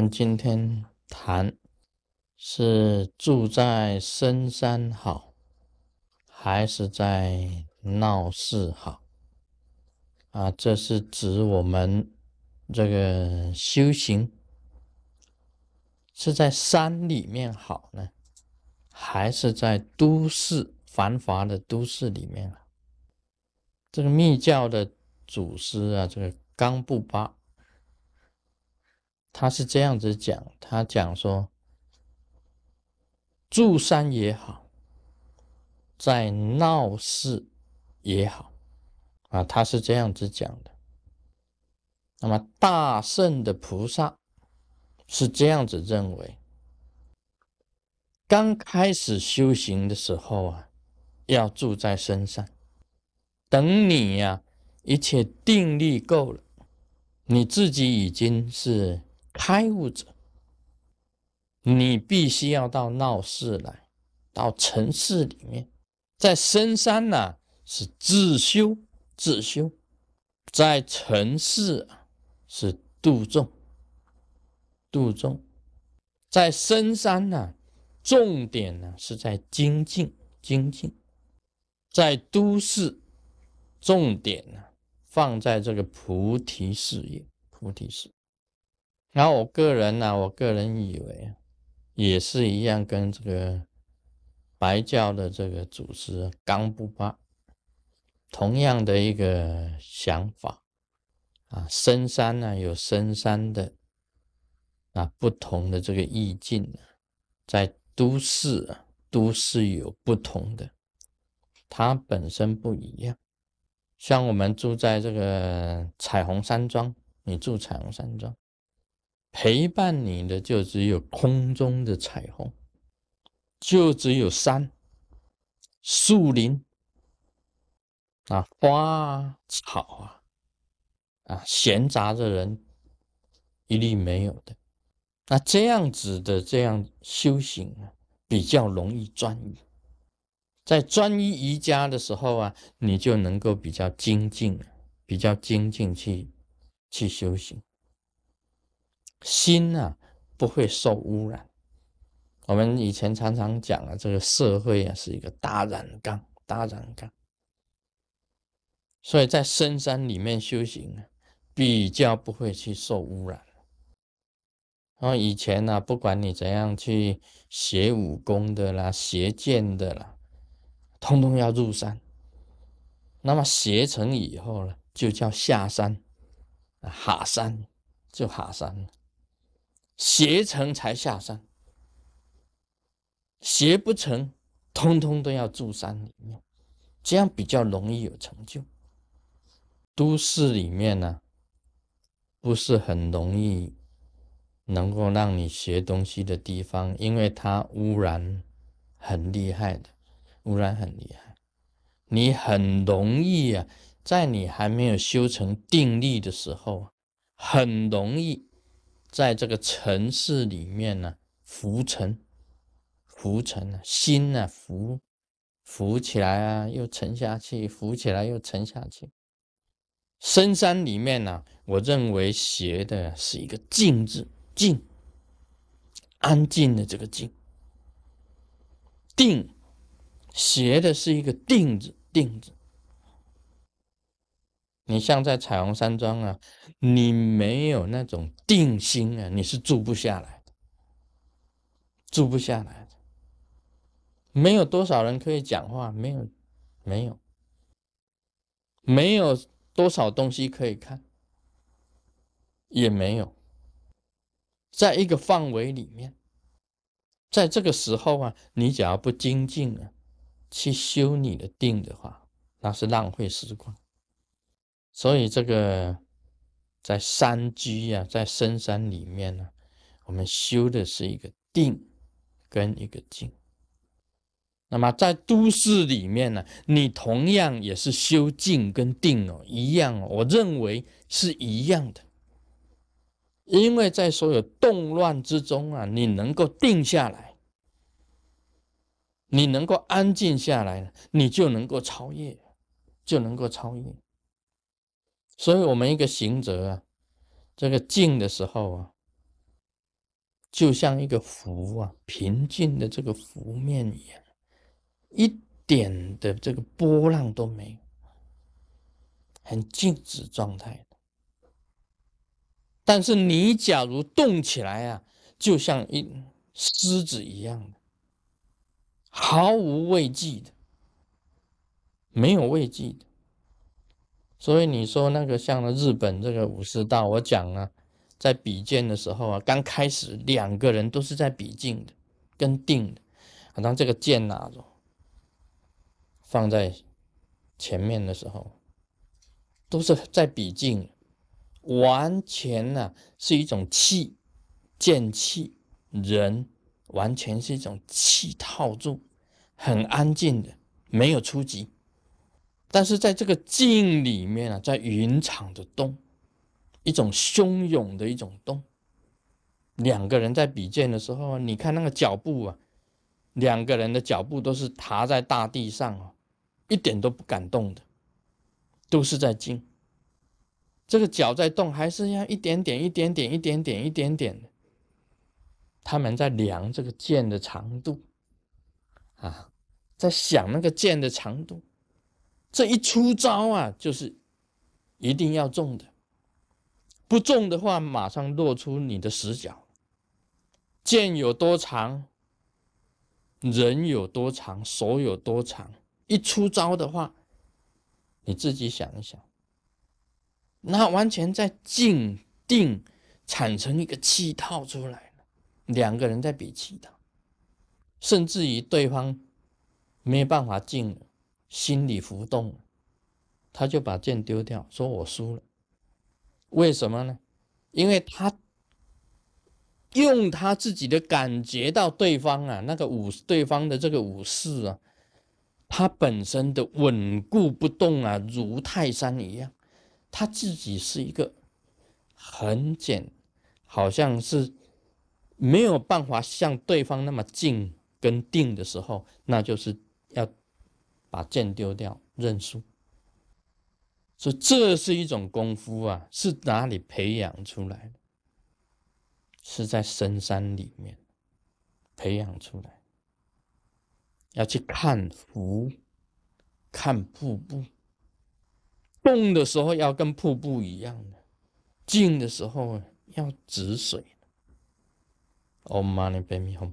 们今天谈是住在深山好，还是在闹市好？啊，这是指我们这个修行是在山里面好呢，还是在都市繁华的都市里面啊？这个密教的祖师啊，这个冈布巴。他是这样子讲，他讲说，住山也好，在闹市也好，啊，他是这样子讲的。那么大圣的菩萨是这样子认为，刚开始修行的时候啊，要住在深山，等你呀，一切定力够了，你自己已经是。开悟者，你必须要到闹市来，到城市里面，在深山呢是自修自修，在城市啊是度众度众，在深山呢重点呢是在精进精进，在都市重点呢放在这个菩提事业菩提事。然后我个人呢，我个人以为也是一样，跟这个白教的这个祖师冈布巴同样的一个想法啊。深山呢有深山的啊不同的这个意境在都市啊都市有不同的，它本身不一样。像我们住在这个彩虹山庄，你住彩虹山庄。陪伴你的就只有空中的彩虹，就只有山、树林啊、花草啊，啊，闲杂的人一律没有的。那这样子的这样修行啊，比较容易专一。在专一瑜伽的时候啊，你就能够比较精进，比较精进去去修行。心啊不会受污染。我们以前常常讲啊，这个社会啊是一个大染缸，大染缸。所以在深山里面修行啊，比较不会去受污染。然后以前呢，不管你怎样去学武功的啦，学剑的啦，通通要入山。那么学成以后呢，就叫下山，下山就下山了。学成才下山，学不成，通通都要住山里面，这样比较容易有成就。都市里面呢，不是很容易能够让你学东西的地方，因为它污染很厉害的，污染很厉害，你很容易啊，在你还没有修成定力的时候，很容易。在这个城市里面呢，浮沉，浮沉啊，心呢浮，浮起来啊，又沉下去，浮起来又沉下去。深山里面呢，我认为学的是一个静字，静，安静的这个静，定，学的是一个定字，定字。你像在彩虹山庄啊，你没有那种定心啊，你是住不下来的，住不下来的。没有多少人可以讲话，没有，没有，没有多少东西可以看，也没有，在一个范围里面，在这个时候啊，你只要不精进啊，去修你的定的话，那是浪费时光。所以这个在山居呀，在深山里面呢，我们修的是一个定跟一个静。那么在都市里面呢，你同样也是修静跟定哦，一样哦，我认为是一样的。因为在所有动乱之中啊，你能够定下来，你能够安静下来，你就能够超越，就能够超越。所以，我们一个行者啊，这个静的时候啊，就像一个湖啊，平静的这个湖面一样，一点的这个波浪都没有，很静止状态的。但是你假如动起来啊，就像一狮子一样的，毫无畏惧的，没有畏惧的。所以你说那个像日本这个武士道，我讲啊。在比剑的时候啊，刚开始两个人都是在比劲的，跟定的。当这个剑拿着放在前面的时候，都是在比劲，完全呢是一种气，剑气人完全是一种气套住，很安静的，没有出击。但是在这个静里面啊，在云场的动。一种汹涌的一种动，两个人在比剑的时候，你看那个脚步啊，两个人的脚步都是踏在大地上啊，一点都不敢动的，都是在静。这个脚在动，还是要一点点、一点点、一点点、一点点的。他们在量这个剑的长度啊，在想那个剑的长度，这一出招啊，就是一定要中的。不中的话，马上露出你的死角。剑有多长，人有多长，手有多长，一出招的话，你自己想一想，那完全在静定产生一个气套出来了。两个人在比气套，甚至于对方没有办法静了，心里浮动，他就把剑丢掉，说我输了。为什么呢？因为他用他自己的感觉到对方啊，那个武对方的这个武士啊，他本身的稳固不动啊，如泰山一样。他自己是一个很简，好像是没有办法像对方那么静跟定的时候，那就是把剑丢掉，认输。所以这是一种功夫啊，是哪里培养出来的？是在深山里面培养出来。要去看湖，看瀑布，动的时候要跟瀑布一样的，静的时候要止水。Om Mani Padme Hum。